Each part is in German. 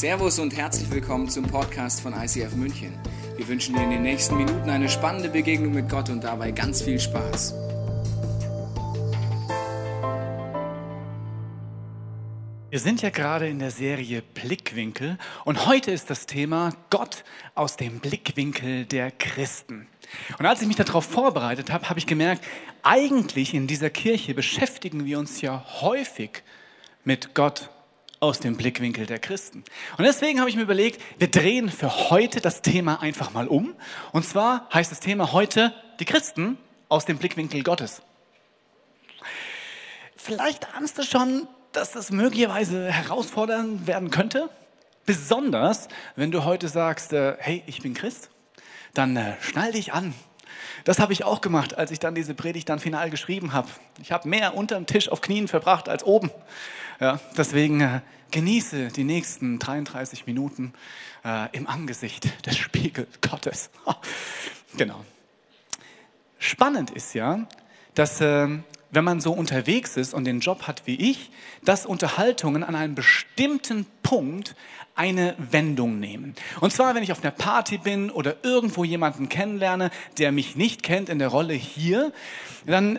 Servus und herzlich willkommen zum Podcast von ICF München. Wir wünschen dir in den nächsten Minuten eine spannende Begegnung mit Gott und dabei ganz viel Spaß. Wir sind ja gerade in der Serie Blickwinkel und heute ist das Thema Gott aus dem Blickwinkel der Christen. Und als ich mich darauf vorbereitet habe, habe ich gemerkt, eigentlich in dieser Kirche beschäftigen wir uns ja häufig mit Gott aus dem Blickwinkel der Christen. Und deswegen habe ich mir überlegt, wir drehen für heute das Thema einfach mal um. Und zwar heißt das Thema heute die Christen aus dem Blickwinkel Gottes. Vielleicht ahnst du schon, dass das möglicherweise herausfordernd werden könnte. Besonders, wenn du heute sagst, äh, hey, ich bin Christ, dann äh, schnall dich an. Das habe ich auch gemacht, als ich dann diese Predigt dann final geschrieben habe. Ich habe mehr unterm Tisch auf Knien verbracht als oben. Ja, deswegen äh, genieße die nächsten 33 Minuten äh, im Angesicht des Spiegel Gottes. genau. Spannend ist ja, dass äh, wenn man so unterwegs ist und den Job hat wie ich, dass Unterhaltungen an einem bestimmten Punkt eine Wendung nehmen. Und zwar, wenn ich auf einer Party bin oder irgendwo jemanden kennenlerne, der mich nicht kennt in der Rolle hier, dann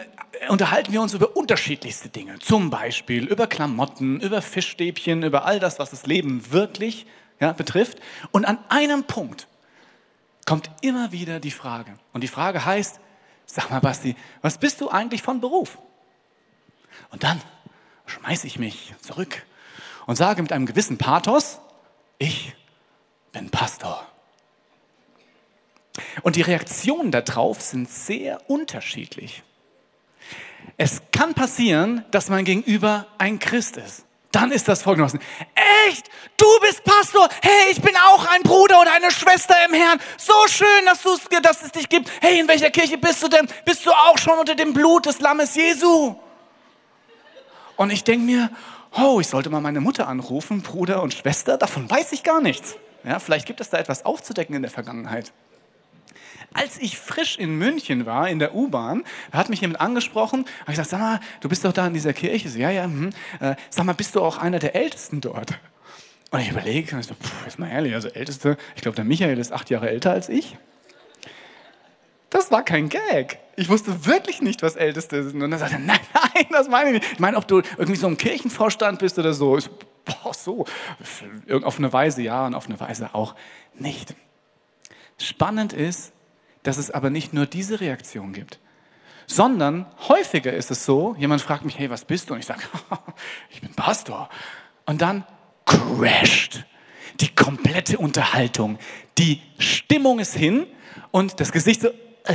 unterhalten wir uns über unterschiedlichste Dinge. Zum Beispiel über Klamotten, über Fischstäbchen, über all das, was das Leben wirklich ja, betrifft. Und an einem Punkt kommt immer wieder die Frage. Und die Frage heißt, sag mal Basti, was bist du eigentlich von Beruf? Und dann schmeiße ich mich zurück und sage mit einem gewissen Pathos, ich bin Pastor. Und die Reaktionen darauf sind sehr unterschiedlich. Es kann passieren, dass mein Gegenüber ein Christ ist. Dann ist das folgendermaßen. Echt? Du bist Pastor? Hey, ich bin auch ein Bruder oder eine Schwester im Herrn. So schön, dass, dass es dich gibt. Hey, in welcher Kirche bist du denn? Bist du auch schon unter dem Blut des Lammes Jesu? Und ich denke mir, oh, ich sollte mal meine Mutter anrufen, Bruder und Schwester, davon weiß ich gar nichts. Ja, vielleicht gibt es da etwas aufzudecken in der Vergangenheit. Als ich frisch in München war, in der U-Bahn, hat mich jemand angesprochen, habe ich gesagt, sag mal, du bist doch da in dieser Kirche. So, ja, ja, hm. sag mal, bist du auch einer der Ältesten dort? Und ich überlege, ich so, pff, jetzt mal ehrlich, also Älteste, ich glaube, der Michael ist acht Jahre älter als ich. Das war kein Gag. Ich wusste wirklich nicht, was Älteste sind. Und dann sagte er, nein, nein, das meine ich nicht. Ich meine, ob du irgendwie so im Kirchenvorstand bist oder so. Ich, boah, so. Auf eine Weise ja und auf eine Weise auch nicht. Spannend ist, dass es aber nicht nur diese Reaktion gibt, sondern häufiger ist es so, jemand fragt mich, hey, was bist du? Und ich sage, ich bin Pastor. Und dann crasht die komplette Unterhaltung. Die Stimmung ist hin und das Gesicht so. Äh.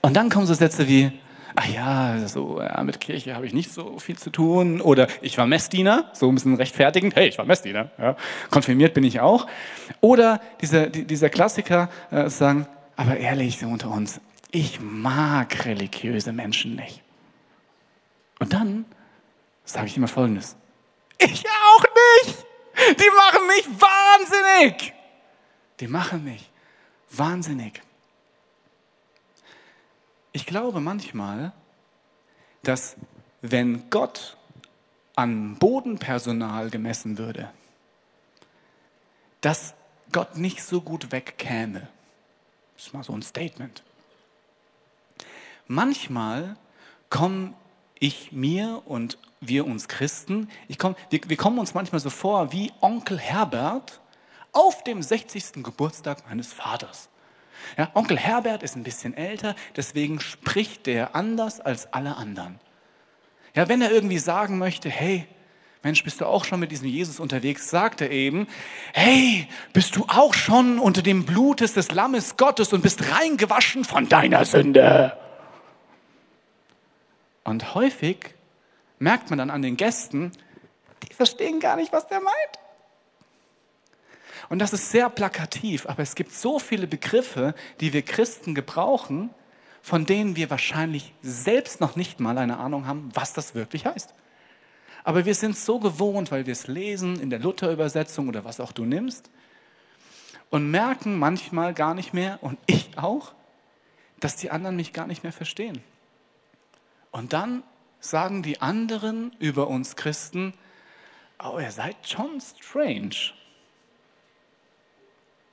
Und dann kommen so Sätze wie, ach ja, so ja, mit Kirche habe ich nicht so viel zu tun. Oder ich war Messdiener, so ein bisschen rechtfertigend. Hey, ich war Messdiener. Ja. Konfirmiert bin ich auch. Oder dieser, dieser Klassiker äh, sagen, aber ehrlich unter uns, ich mag religiöse Menschen nicht. Und dann sage ich immer Folgendes. Ich auch nicht. Die machen mich wahnsinnig. Die machen mich wahnsinnig. Ich glaube manchmal, dass wenn Gott an Bodenpersonal gemessen würde, dass Gott nicht so gut wegkäme. Das ist mal so ein Statement. Manchmal kommen ich mir und wir uns Christen, komm, wir, wir kommen uns manchmal so vor wie Onkel Herbert auf dem 60. Geburtstag meines Vaters. Ja, Onkel Herbert ist ein bisschen älter, deswegen spricht der anders als alle anderen. Ja, wenn er irgendwie sagen möchte, hey, Mensch, bist du auch schon mit diesem Jesus unterwegs, sagt er eben, hey, bist du auch schon unter dem Blutes des Lammes Gottes und bist reingewaschen von deiner Sünde. Und häufig merkt man dann an den Gästen, die verstehen gar nicht, was der meint. Und das ist sehr plakativ, aber es gibt so viele Begriffe, die wir Christen gebrauchen, von denen wir wahrscheinlich selbst noch nicht mal eine Ahnung haben, was das wirklich heißt. Aber wir sind so gewohnt, weil wir es lesen in der Luther-Übersetzung oder was auch du nimmst und merken manchmal gar nicht mehr, und ich auch, dass die anderen mich gar nicht mehr verstehen. Und dann sagen die anderen über uns Christen, oh, ihr seid schon strange.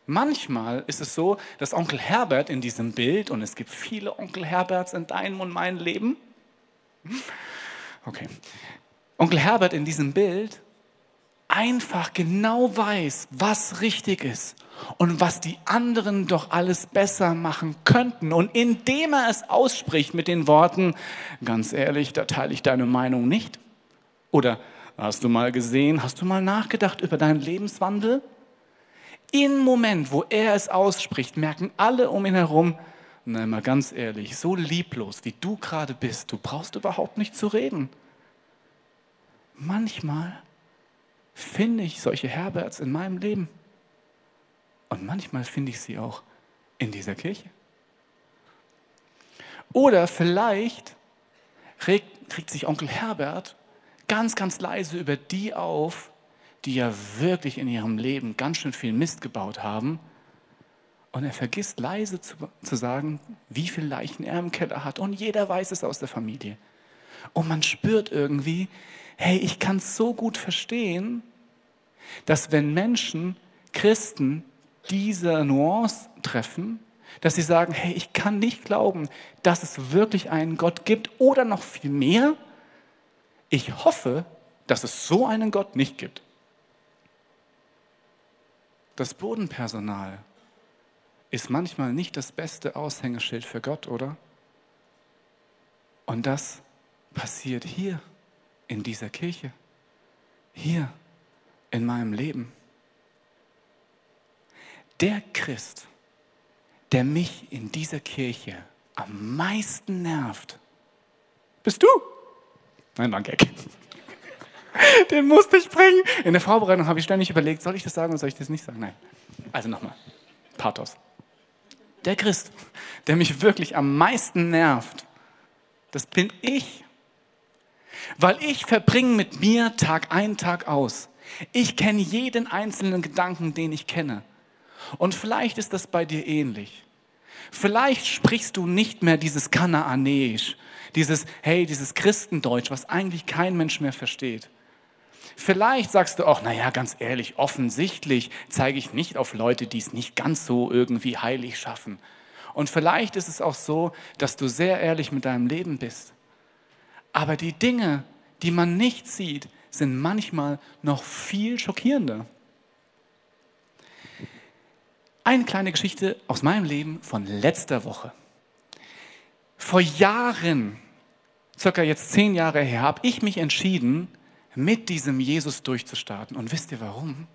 Manchmal ist es so, dass Onkel Herbert in diesem Bild, und es gibt viele Onkel Herberts in deinem und meinem Leben, okay, Onkel Herbert in diesem Bild einfach genau weiß, was richtig ist und was die anderen doch alles besser machen könnten. Und indem er es ausspricht mit den Worten, ganz ehrlich, da teile ich deine Meinung nicht. Oder hast du mal gesehen, hast du mal nachgedacht über deinen Lebenswandel? Im Moment, wo er es ausspricht, merken alle um ihn herum, na mal ganz ehrlich, so lieblos wie du gerade bist, du brauchst überhaupt nicht zu reden. Manchmal finde ich solche Herberts in meinem Leben. Und manchmal finde ich sie auch in dieser Kirche. Oder vielleicht regt, regt sich Onkel Herbert ganz, ganz leise über die auf, die ja wirklich in ihrem Leben ganz schön viel Mist gebaut haben. Und er vergisst leise zu, zu sagen, wie viele Leichen er im Keller hat. Und jeder weiß es aus der Familie. Und man spürt irgendwie, hey, ich kann es so gut verstehen, dass wenn Menschen, Christen, diese Nuance treffen, dass sie sagen, hey, ich kann nicht glauben, dass es wirklich einen Gott gibt oder noch viel mehr, ich hoffe, dass es so einen Gott nicht gibt. Das Bodenpersonal ist manchmal nicht das beste Aushängeschild für Gott, oder? Und das passiert hier in dieser Kirche, hier in meinem Leben. Der Christ, der mich in dieser Kirche am meisten nervt, bist du. Nein, danke. Den musste ich bringen. In der Vorbereitung habe ich ständig überlegt, soll ich das sagen oder soll ich das nicht sagen? Nein. Also nochmal. Pathos. Der Christ, der mich wirklich am meisten nervt, das bin ich. Weil ich verbringe mit mir Tag ein, Tag aus. Ich kenne jeden einzelnen Gedanken, den ich kenne. Und vielleicht ist das bei dir ähnlich. Vielleicht sprichst du nicht mehr dieses Kanaanäisch, dieses, hey, dieses Christendeutsch, was eigentlich kein Mensch mehr versteht. Vielleicht sagst du auch, naja, ganz ehrlich, offensichtlich zeige ich nicht auf Leute, die es nicht ganz so irgendwie heilig schaffen. Und vielleicht ist es auch so, dass du sehr ehrlich mit deinem Leben bist. Aber die Dinge, die man nicht sieht, sind manchmal noch viel schockierender. Eine kleine Geschichte aus meinem Leben von letzter Woche. Vor Jahren, circa jetzt zehn Jahre her, habe ich mich entschieden, mit diesem Jesus durchzustarten. Und wisst ihr warum?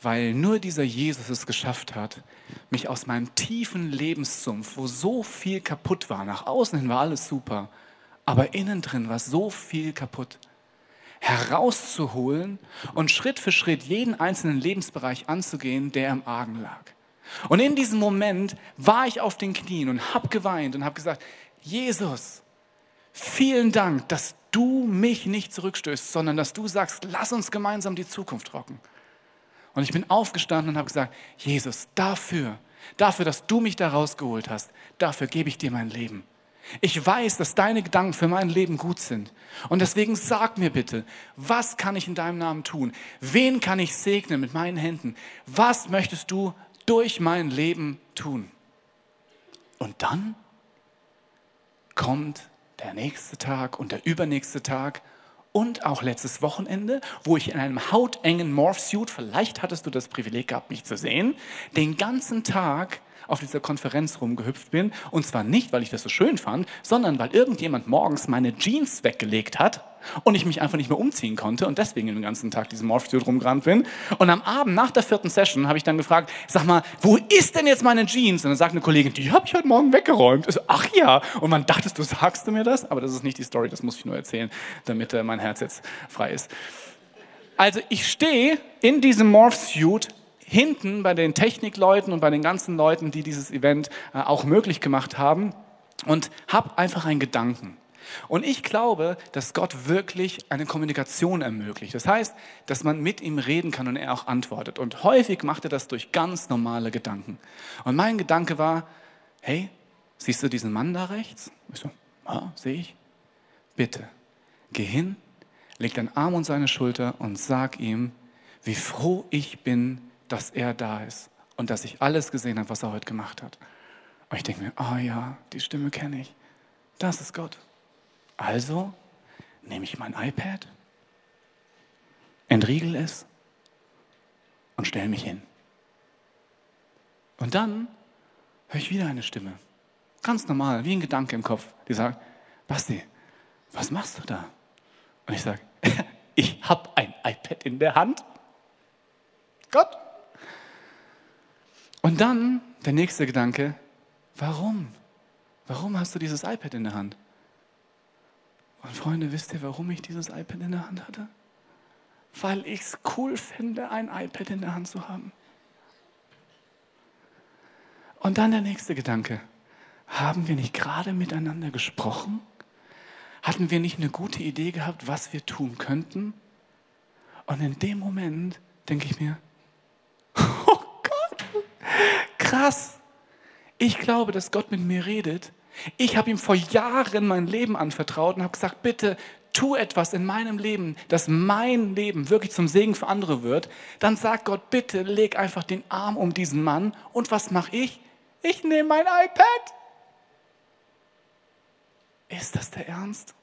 Weil nur dieser Jesus es geschafft hat, mich aus meinem tiefen Lebenssumpf, wo so viel kaputt war, nach außen hin war alles super, aber innen drin war so viel kaputt, herauszuholen und Schritt für Schritt jeden einzelnen Lebensbereich anzugehen, der im Argen lag. Und in diesem Moment war ich auf den Knien und habe geweint und habe gesagt, Jesus, vielen Dank, dass du mich nicht zurückstößt, sondern dass du sagst, lass uns gemeinsam die Zukunft rocken. Und ich bin aufgestanden und habe gesagt, Jesus, dafür, dafür, dass du mich da rausgeholt hast, dafür gebe ich dir mein Leben. Ich weiß, dass deine Gedanken für mein Leben gut sind. Und deswegen sag mir bitte, was kann ich in deinem Namen tun? Wen kann ich segnen mit meinen Händen? Was möchtest du durch mein Leben tun? Und dann kommt der nächste Tag und der übernächste Tag und auch letztes Wochenende, wo ich in einem hautengen Morphsuit, vielleicht hattest du das Privileg gehabt, mich zu sehen, den ganzen Tag auf dieser Konferenz rumgehüpft bin. Und zwar nicht, weil ich das so schön fand, sondern weil irgendjemand morgens meine Jeans weggelegt hat und ich mich einfach nicht mehr umziehen konnte und deswegen den ganzen Tag diesen Morphsuit rumgerannt bin. Und am Abend nach der vierten Session habe ich dann gefragt, sag mal, wo ist denn jetzt meine Jeans? Und dann sagt eine Kollegin, die habe ich heute Morgen weggeräumt. So, ach ja. Und man dachte, du sagst du mir das, aber das ist nicht die Story, das muss ich nur erzählen, damit äh, mein Herz jetzt frei ist. Also ich stehe in diesem Morphsuit hinten bei den Technikleuten und bei den ganzen Leuten, die dieses Event äh, auch möglich gemacht haben und habe einfach einen Gedanken. Und ich glaube, dass Gott wirklich eine Kommunikation ermöglicht. Das heißt, dass man mit ihm reden kann und er auch antwortet. Und häufig macht er das durch ganz normale Gedanken. Und mein Gedanke war, hey, siehst du diesen Mann da rechts? Ich so, ja, sehe ich. Bitte, geh hin, leg deinen Arm um seine Schulter und sag ihm, wie froh ich bin, dass er da ist und dass ich alles gesehen habe, was er heute gemacht hat. Und ich denke mir, oh ja, die Stimme kenne ich. Das ist Gott. Also nehme ich mein iPad, entriegel es und stelle mich hin. Und dann höre ich wieder eine Stimme. Ganz normal, wie ein Gedanke im Kopf, die sagt, Basti, was machst du da? Und ich sage, ich habe ein iPad in der Hand. Gott. Und dann der nächste Gedanke, warum? Warum hast du dieses iPad in der Hand? Und Freunde, wisst ihr, warum ich dieses iPad in der Hand hatte? Weil ich es cool finde, ein iPad in der Hand zu haben. Und dann der nächste Gedanke. Haben wir nicht gerade miteinander gesprochen? Hatten wir nicht eine gute Idee gehabt, was wir tun könnten? Und in dem Moment denke ich mir, krass. Ich glaube, dass Gott mit mir redet. Ich habe ihm vor Jahren mein Leben anvertraut und habe gesagt, bitte tu etwas in meinem Leben, dass mein Leben wirklich zum Segen für andere wird. Dann sagt Gott, bitte leg einfach den Arm um diesen Mann. Und was mache ich? Ich nehme mein iPad. Ist das der Ernst?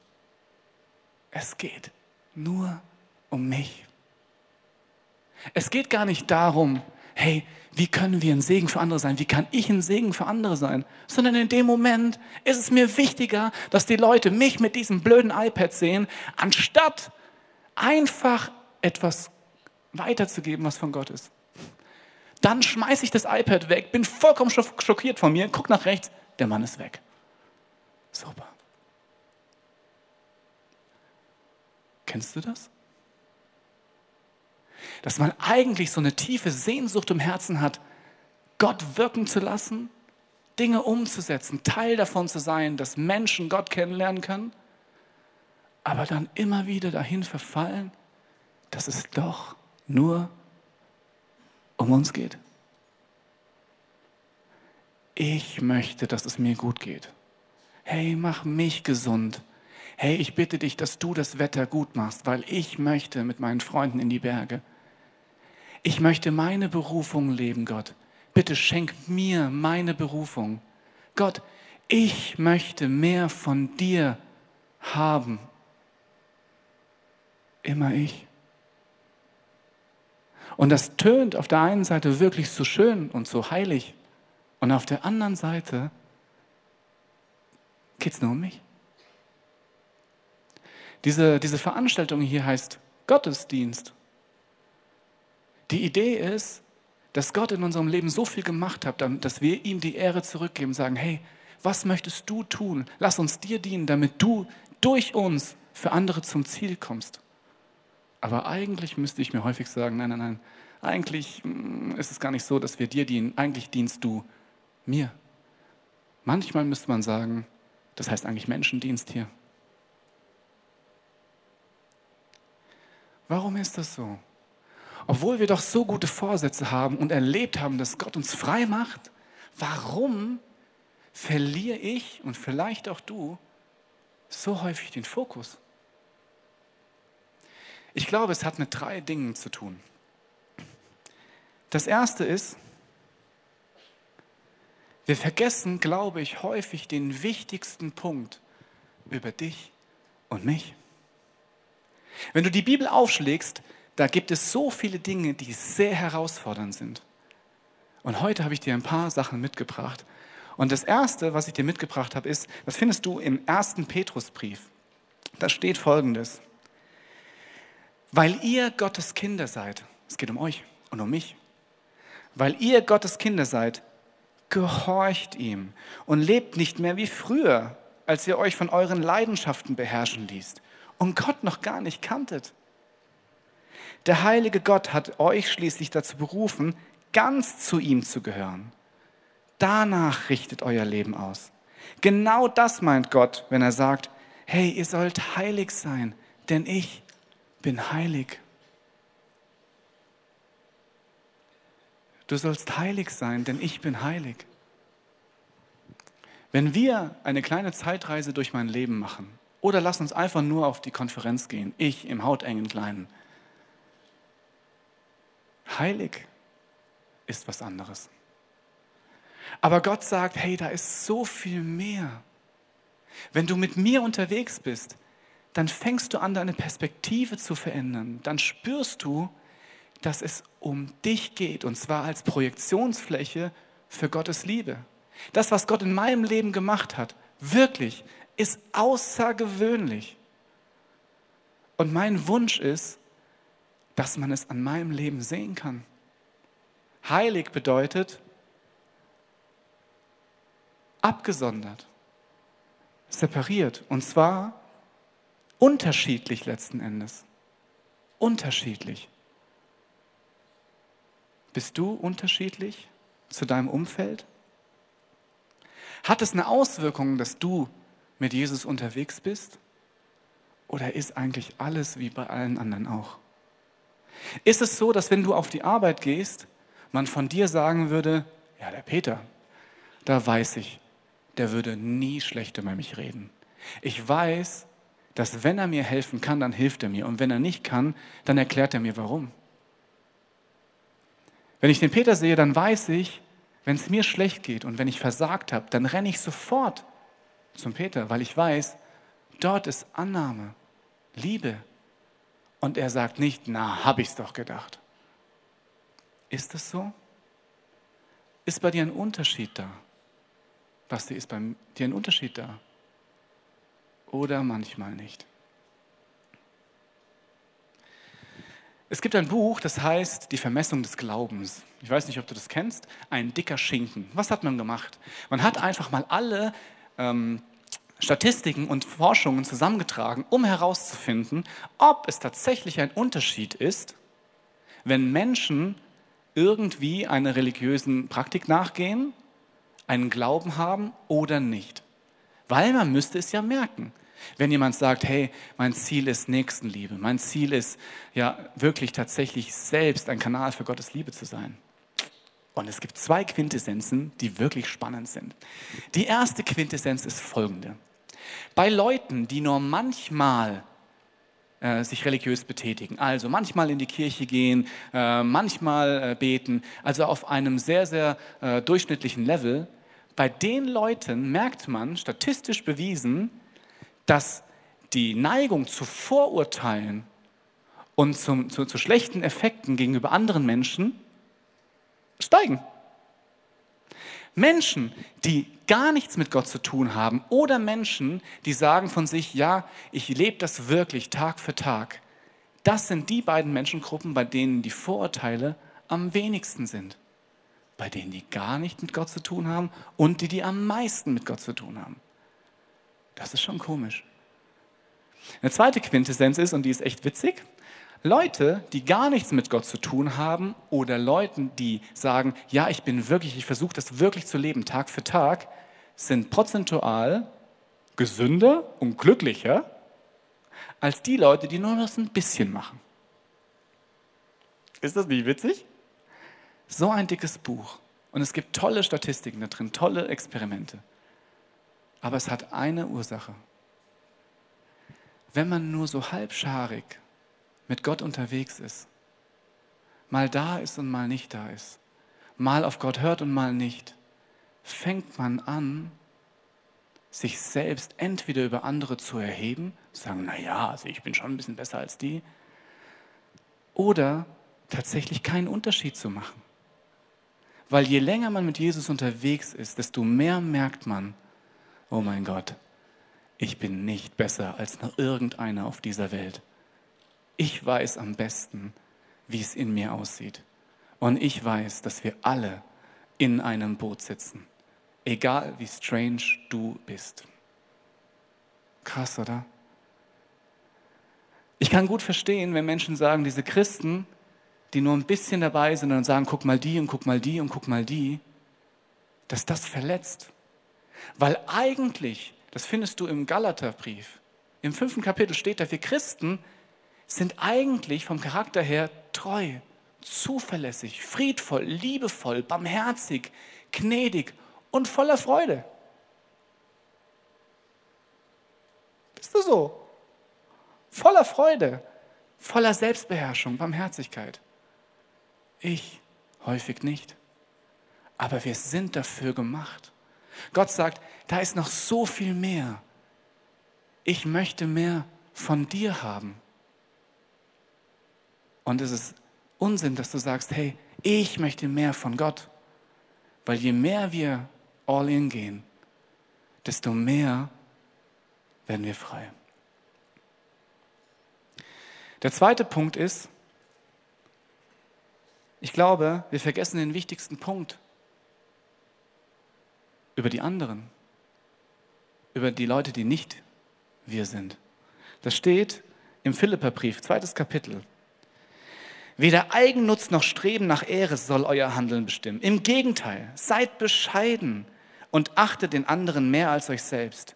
Es geht nur um mich. Es geht gar nicht darum, hey, wie können wir ein Segen für andere sein? Wie kann ich ein Segen für andere sein? Sondern in dem Moment ist es mir wichtiger, dass die Leute mich mit diesem blöden iPad sehen, anstatt einfach etwas weiterzugeben, was von Gott ist. Dann schmeiße ich das iPad weg, bin vollkommen schockiert von mir, guck nach rechts, der Mann ist weg. Super. Kennst du das? Dass man eigentlich so eine tiefe Sehnsucht im Herzen hat, Gott wirken zu lassen, Dinge umzusetzen, Teil davon zu sein, dass Menschen Gott kennenlernen können, aber dann immer wieder dahin verfallen, dass es doch nur um uns geht. Ich möchte, dass es mir gut geht. Hey, mach mich gesund. Hey, ich bitte dich, dass du das Wetter gut machst, weil ich möchte mit meinen Freunden in die Berge. Ich möchte meine Berufung leben, Gott. Bitte schenk mir meine Berufung. Gott, ich möchte mehr von dir haben. Immer ich. Und das tönt auf der einen Seite wirklich so schön und so heilig. Und auf der anderen Seite geht es nur um mich. Diese, diese Veranstaltung hier heißt Gottesdienst. Die Idee ist, dass Gott in unserem Leben so viel gemacht hat, dass wir ihm die Ehre zurückgeben, sagen, hey, was möchtest du tun? Lass uns dir dienen, damit du durch uns für andere zum Ziel kommst. Aber eigentlich müsste ich mir häufig sagen, nein, nein, nein, eigentlich mm, ist es gar nicht so, dass wir dir dienen, eigentlich dienst du mir. Manchmal müsste man sagen, das heißt eigentlich Menschendienst hier. Warum ist das so? Obwohl wir doch so gute Vorsätze haben und erlebt haben, dass Gott uns frei macht, warum verliere ich und vielleicht auch du so häufig den Fokus? Ich glaube, es hat mit drei Dingen zu tun. Das erste ist, wir vergessen, glaube ich, häufig den wichtigsten Punkt über dich und mich. Wenn du die Bibel aufschlägst, da gibt es so viele Dinge, die sehr herausfordernd sind. Und heute habe ich dir ein paar Sachen mitgebracht. Und das Erste, was ich dir mitgebracht habe, ist, das findest du im ersten Petrusbrief. Da steht Folgendes. Weil ihr Gottes Kinder seid, es geht um euch und um mich, weil ihr Gottes Kinder seid, gehorcht ihm und lebt nicht mehr wie früher, als ihr euch von euren Leidenschaften beherrschen ließt und Gott noch gar nicht kanntet. Der heilige Gott hat euch schließlich dazu berufen, ganz zu ihm zu gehören. Danach richtet euer Leben aus. Genau das meint Gott, wenn er sagt, hey, ihr sollt heilig sein, denn ich bin heilig. Du sollst heilig sein, denn ich bin heilig. Wenn wir eine kleine Zeitreise durch mein Leben machen, Oder lass uns einfach nur auf die Konferenz gehen, ich im hautengen Kleinen. Heilig ist was anderes. Aber Gott sagt, hey, da ist so viel mehr. Wenn du mit mir unterwegs bist, dann fängst du an, deine Perspektive zu verändern. Dann spürst du, dass es um dich geht, und zwar als Projektionsfläche für Gottes Liebe. Das, was Gott in meinem Leben gemacht hat, wirklich, ist außergewöhnlich. Und mein Wunsch ist, dass man es an meinem Leben sehen kann. Heilig bedeutet abgesondert, separiert. Und zwar unterschiedlich letzten Endes. Unterschiedlich. Bist du unterschiedlich zu deinem Umfeld? Hat es eine Auswirkung, dass du mit Jesus unterwegs bist? Oder ist eigentlich alles wie bei allen anderen auch? Ist es so, dass wenn du auf die Arbeit gehst, man von dir sagen würde, ja, der Peter, da weiß ich, der würde nie schlecht über mich reden. Ich weiß, dass wenn er mir helfen kann, dann hilft er mir. Und wenn er nicht kann, dann erklärt er mir warum. Wenn ich den Peter sehe, dann weiß ich, wenn es mir schlecht geht und wenn ich versagt habe, dann renne ich sofort zum Peter, weil ich weiß, dort ist Annahme, Liebe. Und er sagt nicht, na, hab ich's doch gedacht. Ist es so? Ist bei dir ein Unterschied da? Basti, ist bei dir ein Unterschied da? Oder manchmal nicht? Es gibt ein Buch, das heißt Die Vermessung des Glaubens. Ich weiß nicht, ob du das kennst. Ein dicker Schinken. Was hat man gemacht? Man hat einfach mal alle ähm, Statistiken und Forschungen zusammengetragen, um herauszufinden, ob es tatsächlich ein Unterschied ist, wenn Menschen irgendwie einer religiösen Praktik nachgehen, einen Glauben haben oder nicht. Weil man müsste es ja merken. Wenn jemand sagt, hey, mein Ziel ist Nächstenliebe, mein Ziel ist ja wirklich tatsächlich selbst ein Kanal für Gottes Liebe zu sein. Und es gibt zwei Quintessenzen, die wirklich spannend sind. Die erste Quintessenz ist folgende. Bei Leuten, die nur manchmal äh, sich religiös betätigen, also manchmal in die Kirche gehen, äh, manchmal äh, beten, also auf einem sehr, sehr durchschnittlichen Level, bei den Leuten merkt man, statistisch bewiesen, dass die Neigung zu Vorurteilen und zum, zu, zu schlechten Effekten gegenüber anderen Menschen steigen. Menschen, die gar nichts mit Gott zu tun haben oder Menschen, die sagen von sich, ja, ich lebe das wirklich Tag für Tag, das sind die beiden Menschengruppen, bei denen die Vorurteile am wenigsten sind. Bei denen, die gar nichts mit Gott zu tun haben und die, die am meisten mit Gott zu tun haben. Das ist schon komisch. Eine zweite Quintessenz ist, und die ist echt witzig, Leute, die gar nichts mit Gott zu tun haben oder Leuten, die sagen, ja, ich bin wirklich, ich versuche das wirklich zu leben, Tag für Tag, sind prozentual gesünder und glücklicher als die Leute, die nur das ein bisschen machen. Ist das nicht witzig? So ein dickes Buch. Und es gibt tolle Statistiken da drin, tolle Experimente. Aber es hat eine Ursache. Wenn man nur so halbscharig mit Gott unterwegs ist, mal da ist und mal nicht da ist, mal auf Gott hört und mal nicht, fängt man an, sich selbst entweder über andere zu erheben, sagen, naja, also ich bin schon ein bisschen besser als die, oder tatsächlich keinen Unterschied zu machen. Weil je länger man mit Jesus unterwegs ist, desto mehr merkt man, oh mein Gott, ich bin nicht besser als noch irgendeiner auf dieser Welt. Ich weiß am besten, wie es in mir aussieht. Und ich weiß, dass wir alle in einem Boot sitzen. Egal wie strange du bist. Krass, oder? Ich kann gut verstehen, wenn Menschen sagen, diese Christen, die nur ein bisschen dabei sind und sagen, guck mal die und guck mal die und guck mal die, dass das verletzt. Weil eigentlich, das findest du im Galaterbrief, im fünften Kapitel steht da, wir Christen sind eigentlich vom Charakter her treu, zuverlässig, friedvoll, liebevoll, barmherzig, gnädig und voller Freude. Bist du so. Voller Freude, voller Selbstbeherrschung, Barmherzigkeit. Ich häufig nicht. Aber wir sind dafür gemacht. Gott sagt, da ist noch so viel mehr. Ich möchte mehr von dir haben. Und es ist Unsinn, dass du sagst, hey, ich möchte mehr von Gott. Weil je mehr wir all in gehen, desto mehr werden wir frei. Der zweite Punkt ist, ich glaube, wir vergessen den wichtigsten Punkt über die anderen, über die Leute, die nicht wir sind. Das steht im Philipperbrief, zweites Kapitel. Weder Eigennutz noch Streben nach Ehre soll euer Handeln bestimmen. Im Gegenteil, seid bescheiden und achtet den anderen mehr als euch selbst.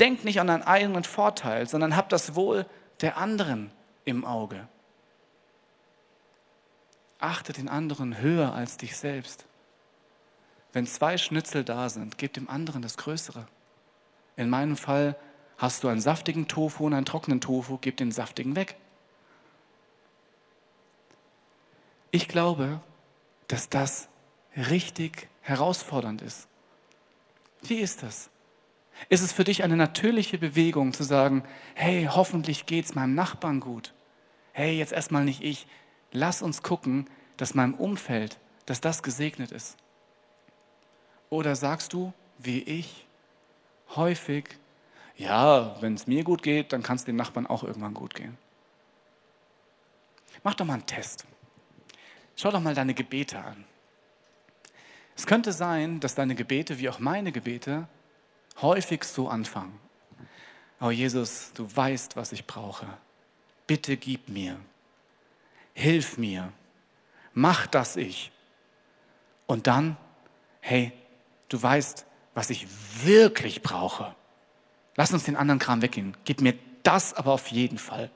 Denkt nicht an einen eigenen Vorteil, sondern habt das Wohl der anderen im Auge. Achte den anderen höher als dich selbst. Wenn zwei Schnitzel da sind, gib dem anderen das Größere. In meinem Fall hast du einen saftigen Tofu und einen trockenen Tofu, gib den saftigen weg. Ich glaube, dass das richtig herausfordernd ist. Wie ist das? Ist es für dich eine natürliche Bewegung zu sagen, hey, hoffentlich geht es meinem Nachbarn gut? Hey, jetzt erstmal nicht ich. Lass uns gucken, dass meinem Umfeld, dass das gesegnet ist. Oder sagst du, wie ich, häufig, ja, wenn es mir gut geht, dann kann es den Nachbarn auch irgendwann gut gehen. Mach doch mal einen Test. Schau doch mal deine Gebete an. Es könnte sein, dass deine Gebete, wie auch meine Gebete, häufig so anfangen. Oh Jesus, du weißt, was ich brauche. Bitte gib mir. Hilf mir. Mach das ich. Und dann, hey, du weißt, was ich wirklich brauche. Lass uns den anderen Kram weggehen. Gib mir das aber auf jeden Fall.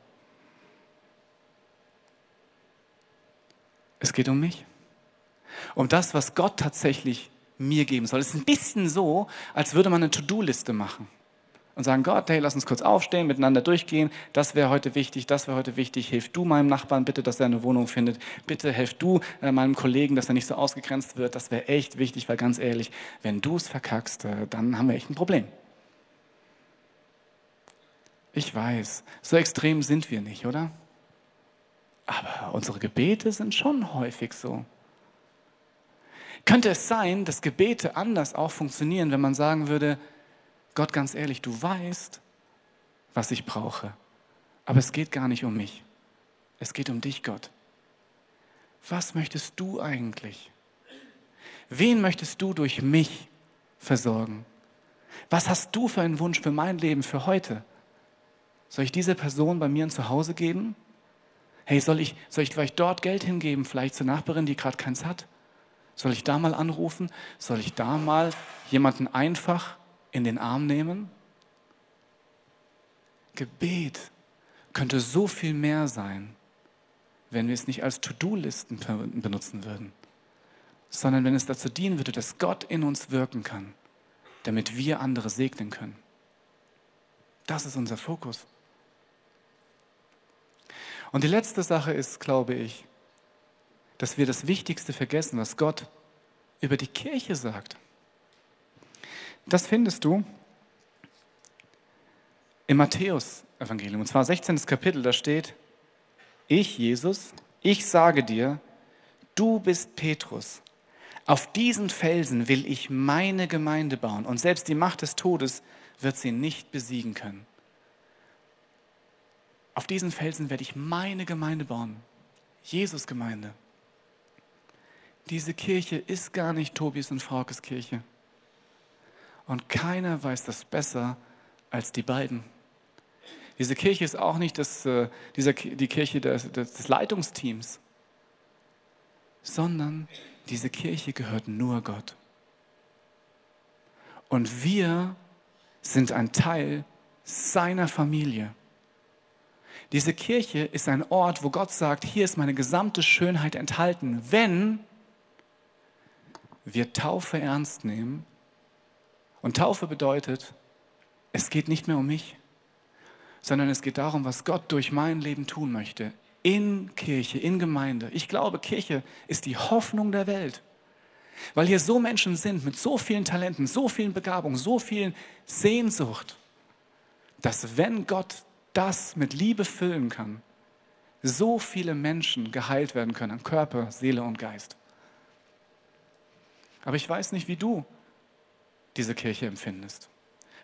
Es geht um mich. Um das, was Gott tatsächlich mir geben soll. Es ist ein bisschen so, als würde man eine To-Do-Liste machen und sagen, Gott, hey, lass uns kurz aufstehen, miteinander durchgehen. Das wäre heute wichtig, das wäre heute wichtig. Hilf du meinem Nachbarn bitte, dass er eine Wohnung findet. Bitte hilf du äh, meinem Kollegen, dass er nicht so ausgegrenzt wird. Das wäre echt wichtig, weil ganz ehrlich, wenn du es verkackst, äh, dann haben wir echt ein Problem. Ich weiß, so extrem sind wir nicht, oder? Aber unsere Gebete sind schon häufig so. Könnte es sein, dass Gebete anders auch funktionieren, wenn man sagen würde, Gott, ganz ehrlich, du weißt, was ich brauche, aber es geht gar nicht um mich. Es geht um dich, Gott. Was möchtest du eigentlich? Wen möchtest du durch mich versorgen? Was hast du für einen Wunsch für mein Leben, für heute? Soll ich diese Person bei mir ein Zuhause geben? Hey, soll ich, soll ich vielleicht dort Geld hingeben, vielleicht zur Nachbarin, die gerade keins hat? Soll ich da mal anrufen? Soll ich da mal jemanden einfach in den Arm nehmen? Gebet könnte so viel mehr sein, wenn wir es nicht als To-Do-Listen benutzen würden, sondern wenn es dazu dienen würde, dass Gott in uns wirken kann, damit wir andere segnen können. Das ist unser Fokus. Und die letzte Sache ist, glaube ich, dass wir das Wichtigste vergessen, was Gott über die Kirche sagt. Das findest du im Matthäus-Evangelium, und zwar 16. Kapitel, da steht, ich, Jesus, ich sage dir, du bist Petrus. Auf diesen Felsen will ich meine Gemeinde bauen und selbst die Macht des Todes wird sie nicht besiegen können. Auf diesen Felsen werde ich meine Gemeinde bauen. Jesus Gemeinde. Diese Kirche ist gar nicht Tobias und Fraukes Kirche. Und keiner weiß das besser als die beiden. Diese Kirche ist auch nicht das, äh, dieser, die Kirche des, des Leitungsteams, sondern diese Kirche gehört nur Gott. Und wir sind ein Teil seiner Familie. Diese Kirche ist ein Ort, wo Gott sagt, hier ist meine gesamte Schönheit enthalten, wenn wir Taufe ernst nehmen. Und Taufe bedeutet, es geht nicht mehr um mich, sondern es geht darum, was Gott durch mein Leben tun möchte. In Kirche, in Gemeinde. Ich glaube, Kirche ist die Hoffnung der Welt. Weil hier so Menschen sind mit so vielen Talenten, so vielen Begabungen, so vielen Sehnsucht, dass wenn Gott das mit Liebe füllen kann, so viele Menschen geheilt werden können Körper, Seele und Geist. Aber ich weiß nicht, wie du diese Kirche empfindest.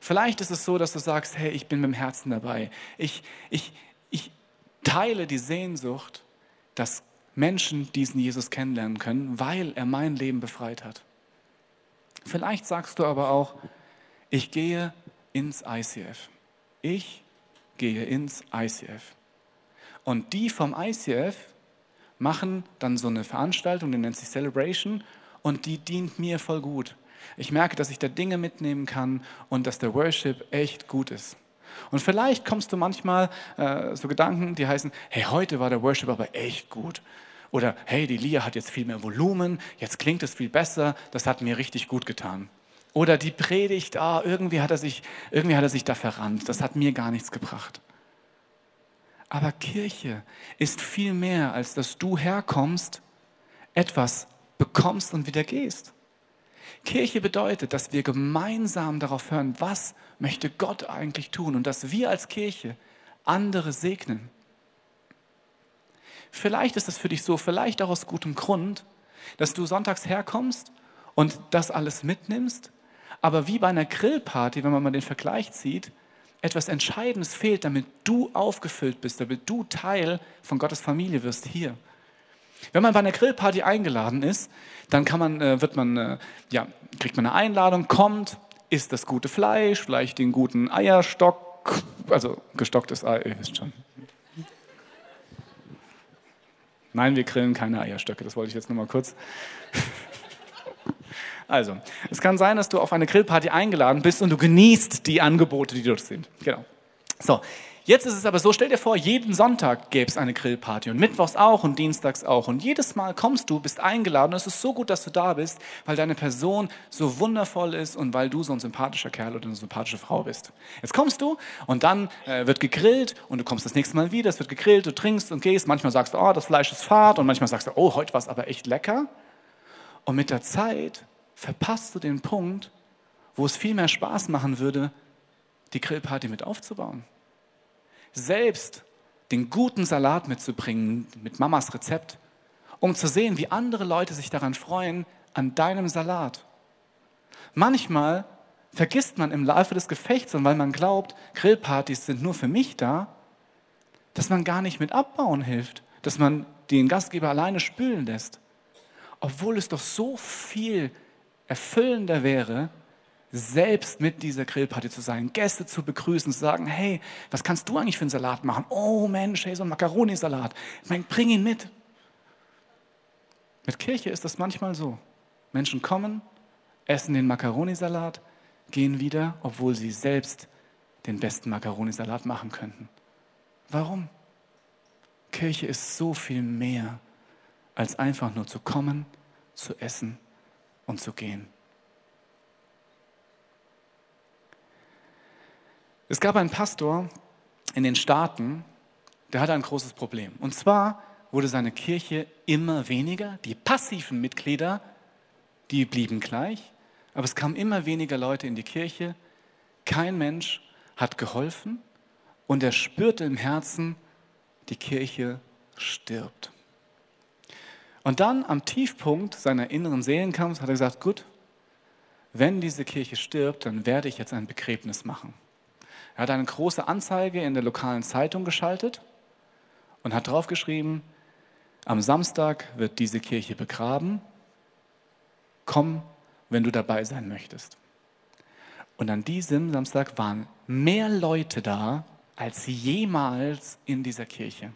Vielleicht ist es so, dass du sagst, hey, ich bin mit dem Herzen dabei. Ich, ich, ich teile die Sehnsucht, dass Menschen diesen Jesus kennenlernen können, weil er mein Leben befreit hat. Vielleicht sagst du aber auch, ich gehe ins ICF. Ich gehe ins ICF. Und die vom ICF machen dann so eine Veranstaltung, die nennt sich Celebration, und die dient mir voll gut. Ich merke, dass ich da Dinge mitnehmen kann und dass der Worship echt gut ist. Und vielleicht kommst du manchmal äh, so Gedanken, die heißen, hey, heute war der Worship aber echt gut. Oder hey, die Lia hat jetzt viel mehr Volumen, jetzt klingt es viel besser, das hat mir richtig gut getan. Oder die Predigt, ah, irgendwie, hat er sich, irgendwie hat er sich da verrannt, das hat mir gar nichts gebracht. Aber Kirche ist viel mehr, als dass du herkommst, etwas bekommst und wieder gehst. Kirche bedeutet, dass wir gemeinsam darauf hören, was möchte Gott eigentlich tun und dass wir als Kirche andere segnen. Vielleicht ist es für dich so, vielleicht auch aus gutem Grund, dass du sonntags herkommst und das alles mitnimmst, aber wie bei einer Grillparty, wenn man mal den Vergleich zieht, etwas Entscheidendes fehlt, damit du aufgefüllt bist, damit du Teil von Gottes Familie wirst hier. Wenn man bei einer Grillparty eingeladen ist, dann kann man, äh, wird man, äh, ja, kriegt man eine Einladung, kommt, isst das gute Fleisch, vielleicht den guten Eierstock, also gestocktes Ei, ihr wisst schon. Nein, wir grillen keine Eierstöcke, das wollte ich jetzt nur mal kurz. Also, es kann sein, dass du auf eine Grillparty eingeladen bist und du genießt die Angebote, die dort sind. Genau. So, Jetzt ist es aber so, stell dir vor, jeden Sonntag gäbe es eine Grillparty und mittwochs auch und dienstags auch. Und jedes Mal kommst du, bist eingeladen und es ist so gut, dass du da bist, weil deine Person so wundervoll ist und weil du so ein sympathischer Kerl oder eine sympathische Frau bist. Jetzt kommst du und dann äh, wird gegrillt und du kommst das nächste Mal wieder, es wird gegrillt, du trinkst und gehst. Manchmal sagst du, oh, das Fleisch ist fad und manchmal sagst du, oh, heute war es aber echt lecker. Und mit der Zeit verpasst du den Punkt, wo es viel mehr Spaß machen würde, die Grillparty mit aufzubauen selbst den guten Salat mitzubringen mit Mamas Rezept, um zu sehen, wie andere Leute sich daran freuen, an deinem Salat. Manchmal vergisst man im Laufe des Gefechts und weil man glaubt, Grillpartys sind nur für mich da, dass man gar nicht mit abbauen hilft, dass man den Gastgeber alleine spülen lässt. Obwohl es doch so viel erfüllender wäre, selbst mit dieser Grillparty zu sein, Gäste zu begrüßen, zu sagen, hey, was kannst du eigentlich für einen Salat machen? Oh Mensch, hey, so ein Macaroni-Salat. Ich meine, bring ihn mit. Mit Kirche ist das manchmal so. Menschen kommen, essen den Macaroni-Salat, gehen wieder, obwohl sie selbst den besten Macaroni-Salat machen könnten. Warum? Kirche ist so viel mehr, als einfach nur zu kommen, zu essen und zu gehen. Es gab einen Pastor in den Staaten, der hatte ein großes Problem. Und zwar wurde seine Kirche immer weniger. Die passiven Mitglieder, die blieben gleich. Aber es kamen immer weniger Leute in die Kirche. Kein Mensch hat geholfen. Und er spürte im Herzen, die Kirche stirbt. Und dann am Tiefpunkt seiner inneren Seelenkampfs hat er gesagt, gut, wenn diese Kirche stirbt, dann werde ich jetzt ein Begräbnis machen. Er hat eine große Anzeige in der lokalen Zeitung geschaltet und hat draufgeschrieben, am Samstag wird diese Kirche begraben. Komm, wenn du dabei sein möchtest. Und an diesem Samstag waren mehr Leute da als jemals in dieser Kirche.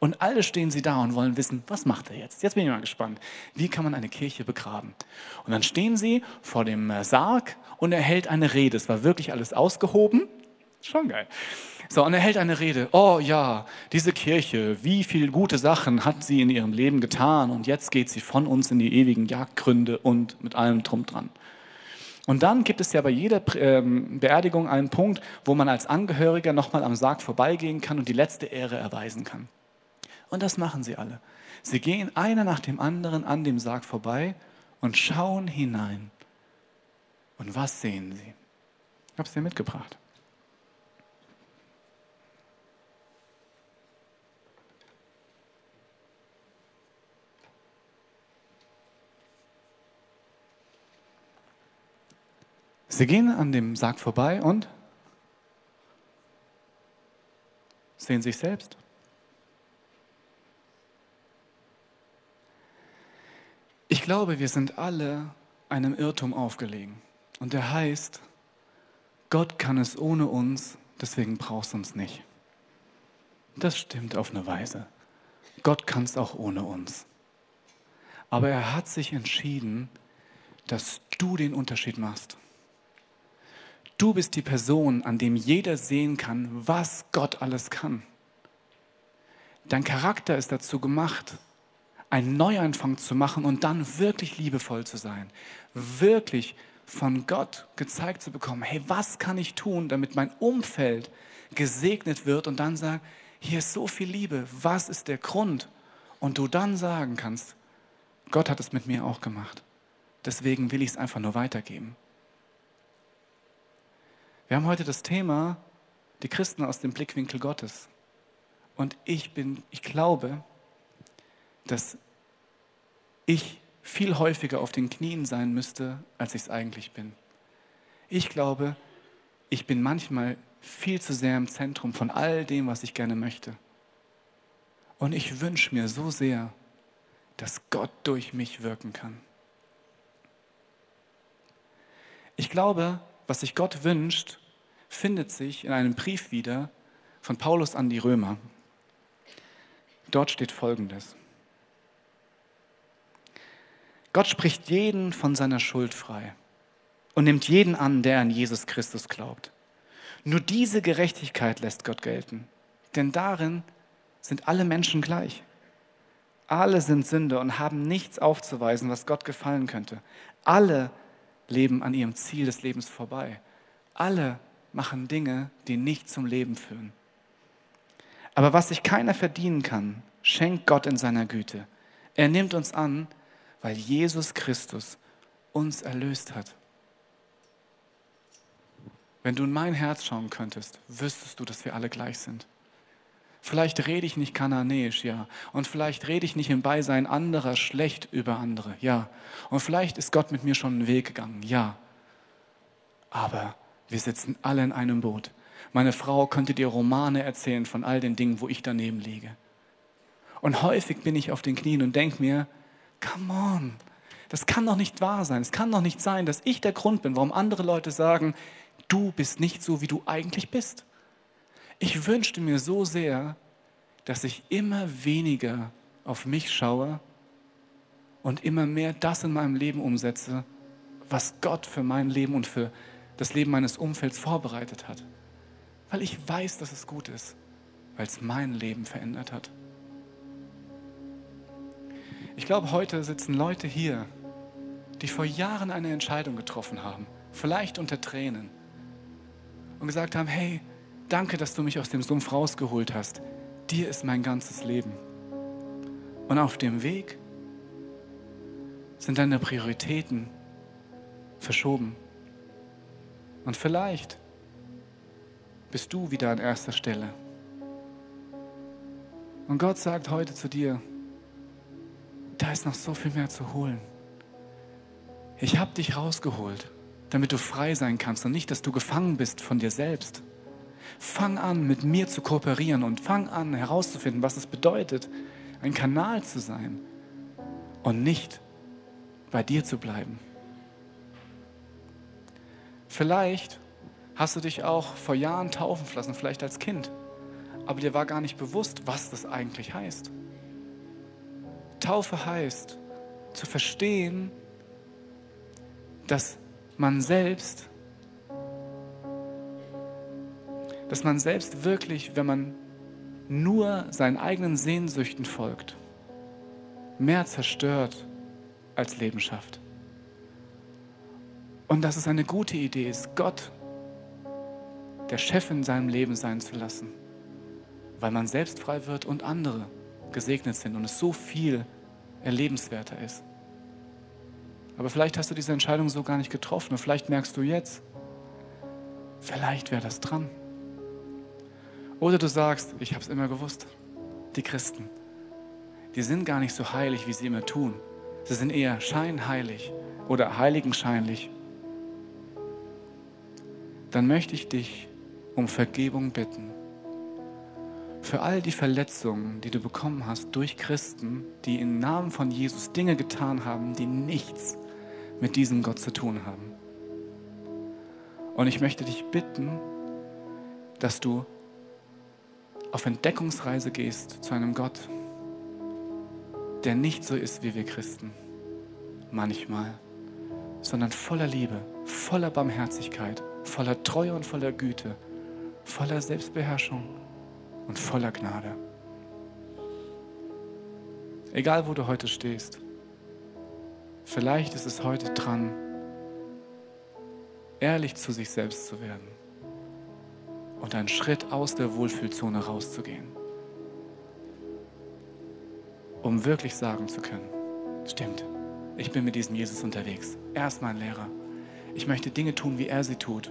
Und alle stehen sie da und wollen wissen, was macht er jetzt? Jetzt bin ich mal gespannt. Wie kann man eine Kirche begraben? Und dann stehen sie vor dem Sarg und er hält eine Rede. Es war wirklich alles ausgehoben. Schon geil. So, und er hält eine Rede. Oh ja, diese Kirche, wie viele gute Sachen hat sie in ihrem Leben getan und jetzt geht sie von uns in die ewigen Jagdgründe und mit allem drum dran. Und dann gibt es ja bei jeder ähm, Beerdigung einen Punkt, wo man als Angehöriger nochmal am Sarg vorbeigehen kann und die letzte Ehre erweisen kann. Und das machen sie alle. Sie gehen einer nach dem anderen an dem Sarg vorbei und schauen hinein. Und was sehen sie? Ich habe es dir mitgebracht. Sie gehen an dem Sarg vorbei und sehen sich selbst. Ich glaube, wir sind alle einem Irrtum aufgelegen. Und der heißt, Gott kann es ohne uns, deswegen brauchst du uns nicht. Das stimmt auf eine Weise. Gott kann es auch ohne uns. Aber er hat sich entschieden, dass du den Unterschied machst. Du bist die Person, an dem jeder sehen kann, was Gott alles kann. Dein Charakter ist dazu gemacht, einen Neuanfang zu machen und dann wirklich liebevoll zu sein. Wirklich von Gott gezeigt zu bekommen, hey, was kann ich tun, damit mein Umfeld gesegnet wird und dann sagen, hier ist so viel Liebe, was ist der Grund? Und du dann sagen kannst, Gott hat es mit mir auch gemacht. Deswegen will ich es einfach nur weitergeben. Wir haben heute das Thema, die Christen aus dem Blickwinkel Gottes. Und ich bin, ich glaube, dass ich viel häufiger auf den Knien sein müsste, als ich es eigentlich bin. Ich glaube, ich bin manchmal viel zu sehr im Zentrum von all dem, was ich gerne möchte. Und ich wünsche mir so sehr, dass Gott durch mich wirken kann. Ich glaube, was sich Gott wünscht, findet sich in einem Brief wieder von Paulus an die Römer. Dort steht Folgendes. Gott spricht jeden von seiner Schuld frei und nimmt jeden an, der an Jesus Christus glaubt. Nur diese Gerechtigkeit lässt Gott gelten, denn darin sind alle Menschen gleich. Alle sind Sünder und haben nichts aufzuweisen, was Gott gefallen könnte. Alle leben an ihrem Ziel des Lebens vorbei. Alle machen Dinge, die nicht zum Leben führen. Aber was sich keiner verdienen kann, schenkt Gott in seiner Güte. Er nimmt uns an, weil Jesus Christus uns erlöst hat. Wenn du in mein Herz schauen könntest, wüsstest du, dass wir alle gleich sind. Vielleicht rede ich nicht kananäisch, ja. Und vielleicht rede ich nicht im Beisein anderer schlecht über andere, ja. Und vielleicht ist Gott mit mir schon einen Weg gegangen, ja. Aber wir sitzen alle in einem Boot. Meine Frau könnte dir Romane erzählen von all den Dingen, wo ich daneben liege. Und häufig bin ich auf den Knien und denke mir, come on, das kann doch nicht wahr sein. Es kann doch nicht sein, dass ich der Grund bin, warum andere Leute sagen, du bist nicht so, wie du eigentlich bist. Ich wünschte mir so sehr, dass ich immer weniger auf mich schaue und immer mehr das in meinem Leben umsetze, was Gott für mein Leben und für das Leben meines Umfelds vorbereitet hat. Weil ich weiß, dass es gut ist, weil es mein Leben verändert hat. Ich glaube, heute sitzen Leute hier, die vor Jahren eine Entscheidung getroffen haben, vielleicht unter Tränen, und gesagt haben, hey, danke, dass du mich aus dem Sumpf rausgeholt hast. Dir ist mein ganzes Leben. Und auf dem Weg sind deine Prioritäten verschoben. Und vielleicht bist du wieder an erster Stelle. Und Gott sagt heute zu dir, da ist noch so viel mehr zu holen. Ich habe dich rausgeholt, damit du frei sein kannst und nicht, dass du gefangen bist von dir selbst. Fang an, mit mir zu kooperieren und fang an, herauszufinden, was es bedeutet, ein Kanal zu sein und nicht bei dir zu bleiben. Vielleicht hast du dich auch vor Jahren taufen lassen, vielleicht als Kind, aber dir war gar nicht bewusst, was das eigentlich heißt. Taufe heißt, zu verstehen, dass man selbst, dass man selbst wirklich, wenn man nur seinen eigenen Sehnsüchten folgt, mehr zerstört als Leben schafft. Und dass es eine gute Idee ist, Gott der Chef in seinem Leben sein zu lassen, weil man selbst frei wird und andere gesegnet sind und es so viel erlebenswerter ist. Aber vielleicht hast du diese Entscheidung so gar nicht getroffen und vielleicht merkst du jetzt, vielleicht wäre das dran. Oder du sagst, ich habe es immer gewusst, die Christen, die sind gar nicht so heilig, wie sie immer tun. Sie sind eher scheinheilig oder heiligenscheinlich. Dann möchte ich dich um Vergebung bitten. Für all die Verletzungen, die du bekommen hast durch Christen, die im Namen von Jesus Dinge getan haben, die nichts mit diesem Gott zu tun haben. Und ich möchte dich bitten, dass du auf Entdeckungsreise gehst zu einem Gott, der nicht so ist wie wir Christen, manchmal, sondern voller Liebe, voller Barmherzigkeit, voller Treue und voller Güte, voller Selbstbeherrschung und voller Gnade. Egal, wo du heute stehst, vielleicht ist es heute dran, ehrlich zu sich selbst zu werden und einen Schritt aus der Wohlfühlzone rauszugehen, um wirklich sagen zu können, stimmt, ich bin mit diesem Jesus unterwegs. Er ist mein Lehrer. Ich möchte Dinge tun, wie er sie tut,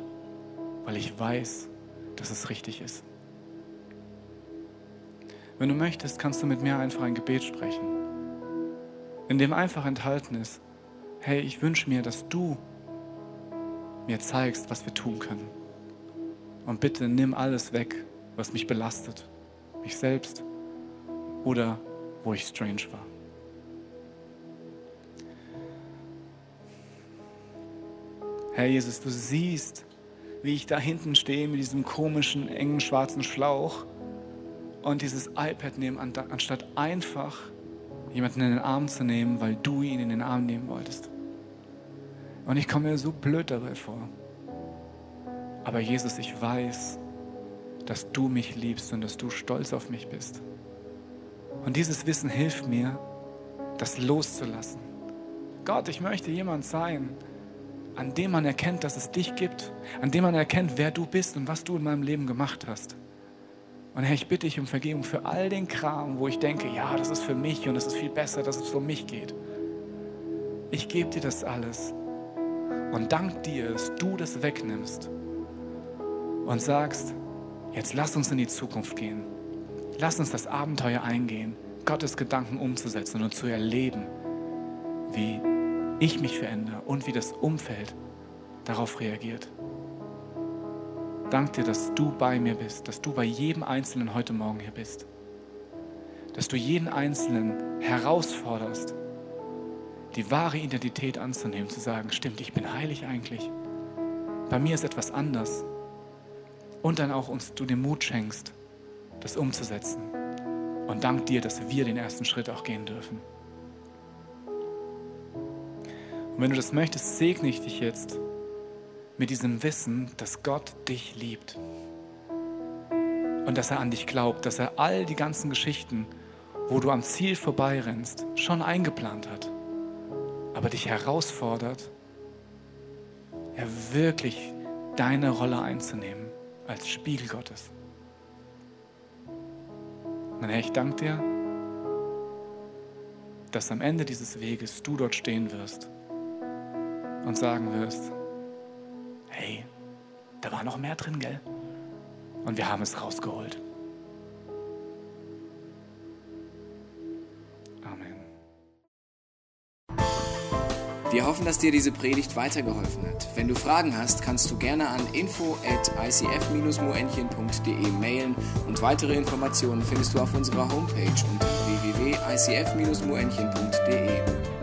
weil ich weiß, dass es richtig ist. Wenn du möchtest, kannst du mit mir einfach ein Gebet sprechen, in dem einfach enthalten ist, hey, ich wünsche mir, dass du mir zeigst, was wir tun können. Und bitte nimm alles weg, was mich belastet, mich selbst oder wo ich strange war. Herr Jesus, du siehst, wie ich da hinten stehe mit diesem komischen, engen, schwarzen Schlauch und dieses iPad nehme, anstatt einfach jemanden in den Arm zu nehmen, weil du ihn in den Arm nehmen wolltest. Und ich komme mir so blöd dabei vor. Aber Jesus, ich weiß, dass du mich liebst und dass du stolz auf mich bist. Und dieses Wissen hilft mir, das loszulassen. Gott, ich möchte jemand sein, an dem man erkennt, dass es dich gibt, an dem man erkennt, wer du bist und was du in meinem Leben gemacht hast. Und Herr, ich bitte dich um Vergebung für all den Kram, wo ich denke, ja, das ist für mich und es ist viel besser, dass es um mich geht. Ich gebe dir das alles und dank dir, dass du das wegnimmst und sagst, jetzt lass uns in die Zukunft gehen. Lass uns das Abenteuer eingehen, Gottes Gedanken umzusetzen und zu erleben, wie ich mich verändere und wie das Umfeld darauf reagiert. Dank dir, dass du bei mir bist, dass du bei jedem Einzelnen heute Morgen hier bist. Dass du jeden Einzelnen herausforderst, die wahre Identität anzunehmen, zu sagen, stimmt, ich bin heilig eigentlich. Bei mir ist etwas anders. Und dann auch uns du den Mut schenkst, das umzusetzen. Und dank dir, dass wir den ersten Schritt auch gehen dürfen. Und wenn du das möchtest, segne ich dich jetzt mit diesem Wissen, dass Gott dich liebt. Und dass er an dich glaubt, dass er all die ganzen Geschichten, wo du am Ziel vorbeirennst, schon eingeplant hat. Aber dich herausfordert, ja wirklich deine Rolle einzunehmen als Spiegel Gottes. Mein Herr, ich danke dir, dass am Ende dieses Weges du dort stehen wirst und sagen wirst, hey, da war noch mehr drin, gell? Und wir haben es rausgeholt. Amen. Wir hoffen, dass dir diese Predigt weitergeholfen hat. Wenn du Fragen hast, kannst du gerne an info at icf-moenchen.de mailen und weitere Informationen findest du auf unserer Homepage unter www.icf-moenchen.de.